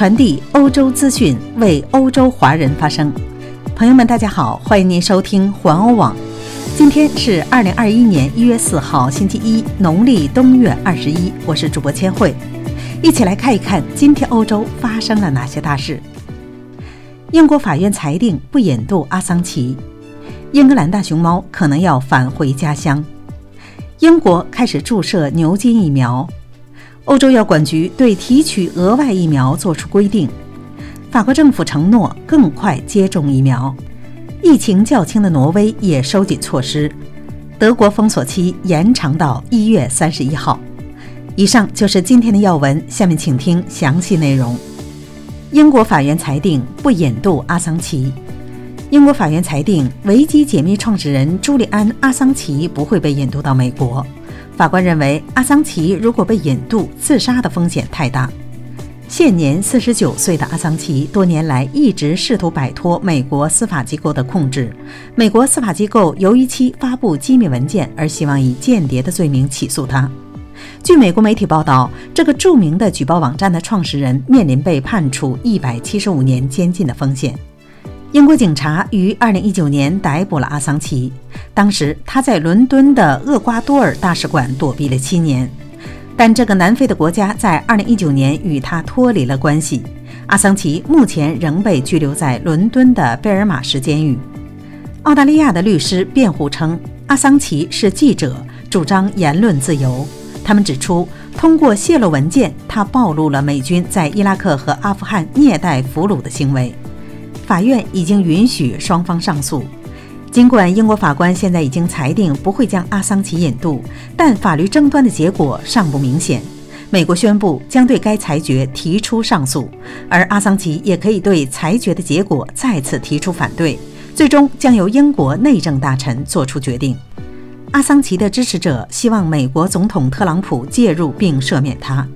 传递欧洲资讯，为欧洲华人发声。朋友们，大家好，欢迎您收听环欧网。今天是二零二一年一月四号，星期一，农历冬月二十一。我是主播千惠，一起来看一看今天欧洲发生了哪些大事。英国法院裁定不引渡阿桑奇，英格兰大熊猫可能要返回家乡。英国开始注射牛津疫苗。欧洲药管局对提取额外疫苗作出规定。法国政府承诺更快接种疫苗。疫情较轻的挪威也收紧措施。德国封锁期延长到一月三十一号。以上就是今天的要闻，下面请听详细内容。英国法院裁定不引渡阿桑奇。英国法院裁定维基解密创始人朱利安·阿桑奇不会被引渡到美国。法官认为，阿桑奇如果被引渡，自杀的风险太大。现年四十九岁的阿桑奇，多年来一直试图摆脱美国司法机构的控制。美国司法机构由于其发布机密文件，而希望以间谍的罪名起诉他。据美国媒体报道，这个著名的举报网站的创始人面临被判处一百七十五年监禁的风险。英国警察于二零一九年逮捕了阿桑奇。当时他在伦敦的厄瓜多尔大使馆躲避了七年，但这个南非的国家在2019年与他脱离了关系。阿桑奇目前仍被拘留在伦敦的贝尔马什监狱。澳大利亚的律师辩护称，阿桑奇是记者，主张言论自由。他们指出，通过泄露文件，他暴露了美军在伊拉克和阿富汗虐待俘虏的行为。法院已经允许双方上诉。尽管英国法官现在已经裁定不会将阿桑奇引渡，但法律争端的结果尚不明显。美国宣布将对该裁决提出上诉，而阿桑奇也可以对裁决的结果再次提出反对。最终将由英国内政大臣作出决定。阿桑奇的支持者希望美国总统特朗普介入并赦免他。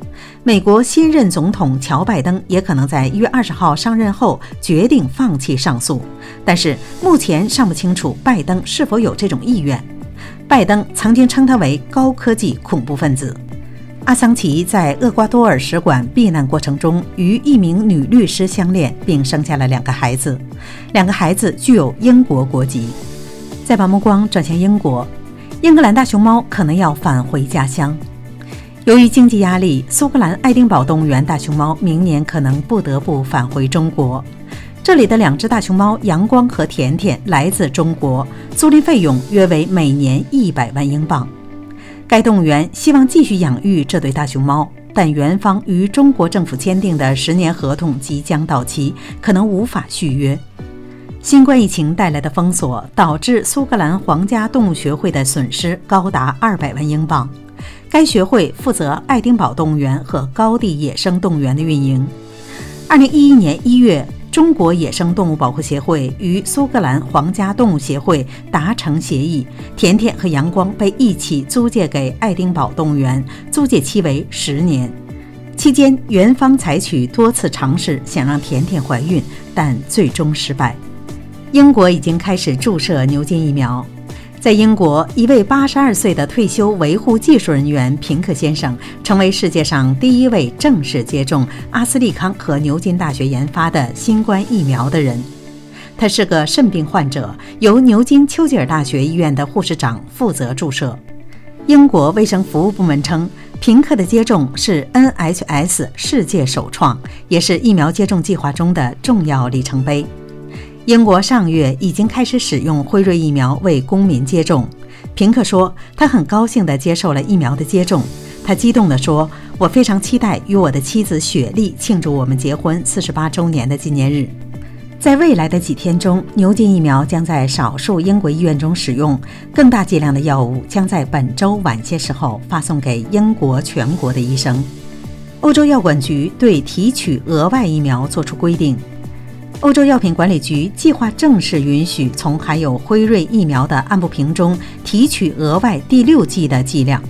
美国新任总统乔拜登也可能在一月二十号上任后决定放弃上诉，但是目前尚不清楚拜登是否有这种意愿。拜登曾经称他为高科技恐怖分子。阿桑奇在厄瓜多尔使馆避难过程中与一名女律师相恋，并生下了两个孩子，两个孩子具有英国国籍。再把目光转向英国，英格兰大熊猫可能要返回家乡。由于经济压力，苏格兰爱丁堡动物园大熊猫明年可能不得不返回中国。这里的两只大熊猫阳光和甜甜来自中国，租赁费用约为每年一百万英镑。该动物园希望继续养育这对大熊猫，但园方与中国政府签订的十年合同即将到期，可能无法续约。新冠疫情带来的封锁导致苏格兰皇家动物学会的损失高达二百万英镑。该学会负责爱丁堡动物园和高地野生动物园的运营。二零一一年一月，中国野生动物保护协会与苏格兰皇家动物协会达成协议，甜甜和阳光被一起租借给爱丁堡动物园，租借期为十年。期间，园方采取多次尝试想让甜甜怀孕，但最终失败。英国已经开始注射牛津疫苗。在英国，一位八十二岁的退休维护技术人员平克先生成为世界上第一位正式接种阿斯利康和牛津大学研发的新冠疫苗的人。他是个肾病患者，由牛津丘吉尔大学医院的护士长负责注射。英国卫生服务部门称，平克的接种是 NHS 世界首创，也是疫苗接种计划中的重要里程碑。英国上月已经开始使用辉瑞疫苗为公民接种。平克说，他很高兴地接受了疫苗的接种。他激动地说：“我非常期待与我的妻子雪莉庆祝我们结婚四十八周年的纪念日。”在未来的几天中，牛津疫苗将在少数英国医院中使用，更大剂量的药物将在本周晚些时候发送给英国全国的医生。欧洲药管局对提取额外疫苗作出规定。欧洲药品管理局计划正式允许从含有辉瑞疫苗的安布瓶中提取额外第六剂的剂量。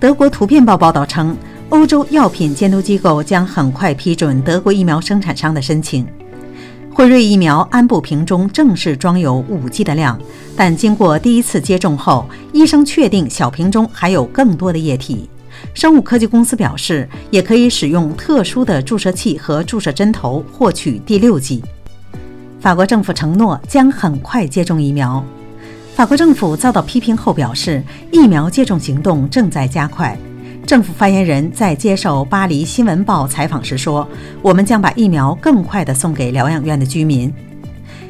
德国图片报报道称，欧洲药品监督机构将很快批准德国疫苗生产商的申请。辉瑞疫苗安布瓶中正式装有五剂的量，但经过第一次接种后，医生确定小瓶中还有更多的液体。生物科技公司表示，也可以使用特殊的注射器和注射针头获取第六剂。法国政府承诺将很快接种疫苗。法国政府遭到批评后表示，疫苗接种行动正在加快。政府发言人在接受《巴黎新闻报》采访时说：“我们将把疫苗更快地送给疗养院的居民。”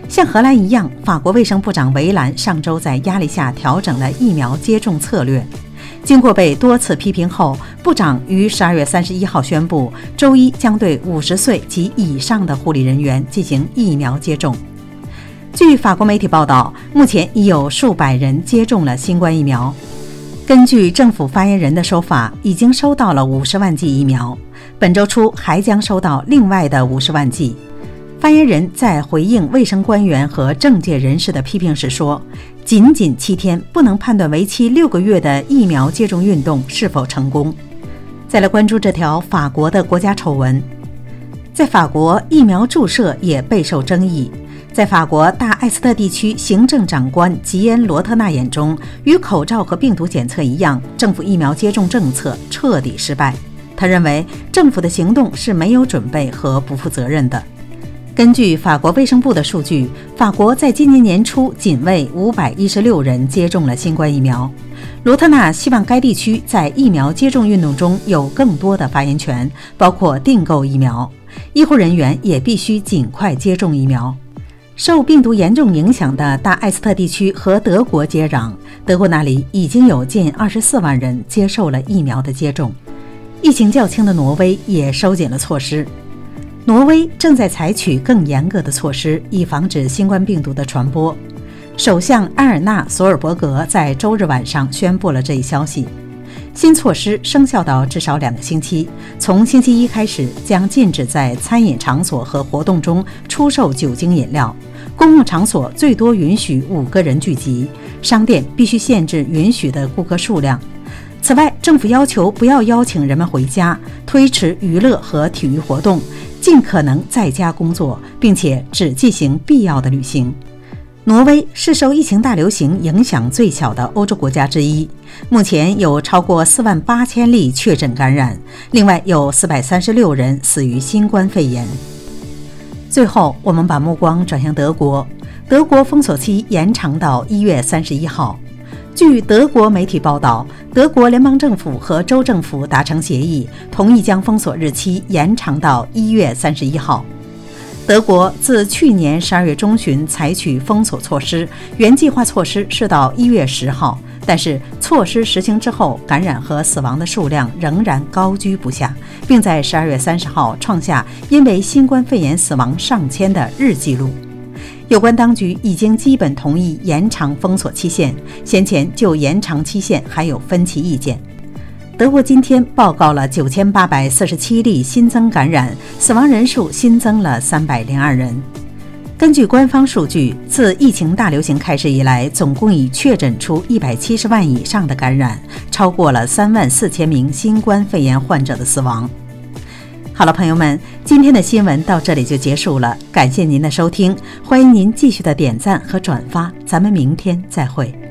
像荷兰一样，法国卫生部长维兰上周在压力下调整了疫苗接种策略。经过被多次批评后，部长于十二月三十一号宣布，周一将对五十岁及以上的护理人员进行疫苗接种。据法国媒体报道，目前已有数百人接种了新冠疫苗。根据政府发言人的说法，已经收到了五十万剂疫苗，本周初还将收到另外的五十万剂。发言人在回应卫生官员和政界人士的批评时说：“仅仅七天不能判断为期六个月的疫苗接种运动是否成功。”再来关注这条法国的国家丑闻，在法国疫苗注射也备受争议。在法国大埃斯特地区行政长官吉恩·罗特纳眼中，与口罩和病毒检测一样，政府疫苗接种政策彻底失败。他认为政府的行动是没有准备和不负责任的。根据法国卫生部的数据，法国在今年年初仅为五百一十六人接种了新冠疫苗。罗特纳希望该地区在疫苗接种运动中有更多的发言权，包括订购疫苗。医护人员也必须尽快接种疫苗。受病毒严重影响的大埃斯特地区和德国接壤，德国那里已经有近二十四万人接受了疫苗的接种。疫情较轻的挪威也收紧了措施。挪威正在采取更严格的措施，以防止新冠病毒的传播。首相埃尔纳·索尔伯格在周日晚上宣布了这一消息。新措施生效到至少两个星期，从星期一开始将禁止在餐饮场所和活动中出售酒精饮料。公共场所最多允许五个人聚集，商店必须限制允许的顾客数量。此外，政府要求不要邀请人们回家，推迟娱乐和体育活动。尽可能在家工作，并且只进行必要的旅行。挪威是受疫情大流行影响最小的欧洲国家之一，目前有超过四万八千例确诊感染，另外有四百三十六人死于新冠肺炎。最后，我们把目光转向德国，德国封锁期延长到一月三十一号。据德国媒体报道，德国联邦政府和州政府达成协议，同意将封锁日期延长到一月三十一号。德国自去年十二月中旬采取封锁措施，原计划措施是到一月十号，但是措施实行之后，感染和死亡的数量仍然高居不下，并在十二月三十号创下因为新冠肺炎死亡上千的日纪录。有关当局已经基本同意延长封锁期限，先前就延长期限还有分歧意见。德国今天报告了九千八百四十七例新增感染，死亡人数新增了三百零二人。根据官方数据，自疫情大流行开始以来，总共已确诊出一百七十万以上的感染，超过了三万四千名新冠肺炎患者的死亡。好了，朋友们，今天的新闻到这里就结束了，感谢您的收听，欢迎您继续的点赞和转发，咱们明天再会。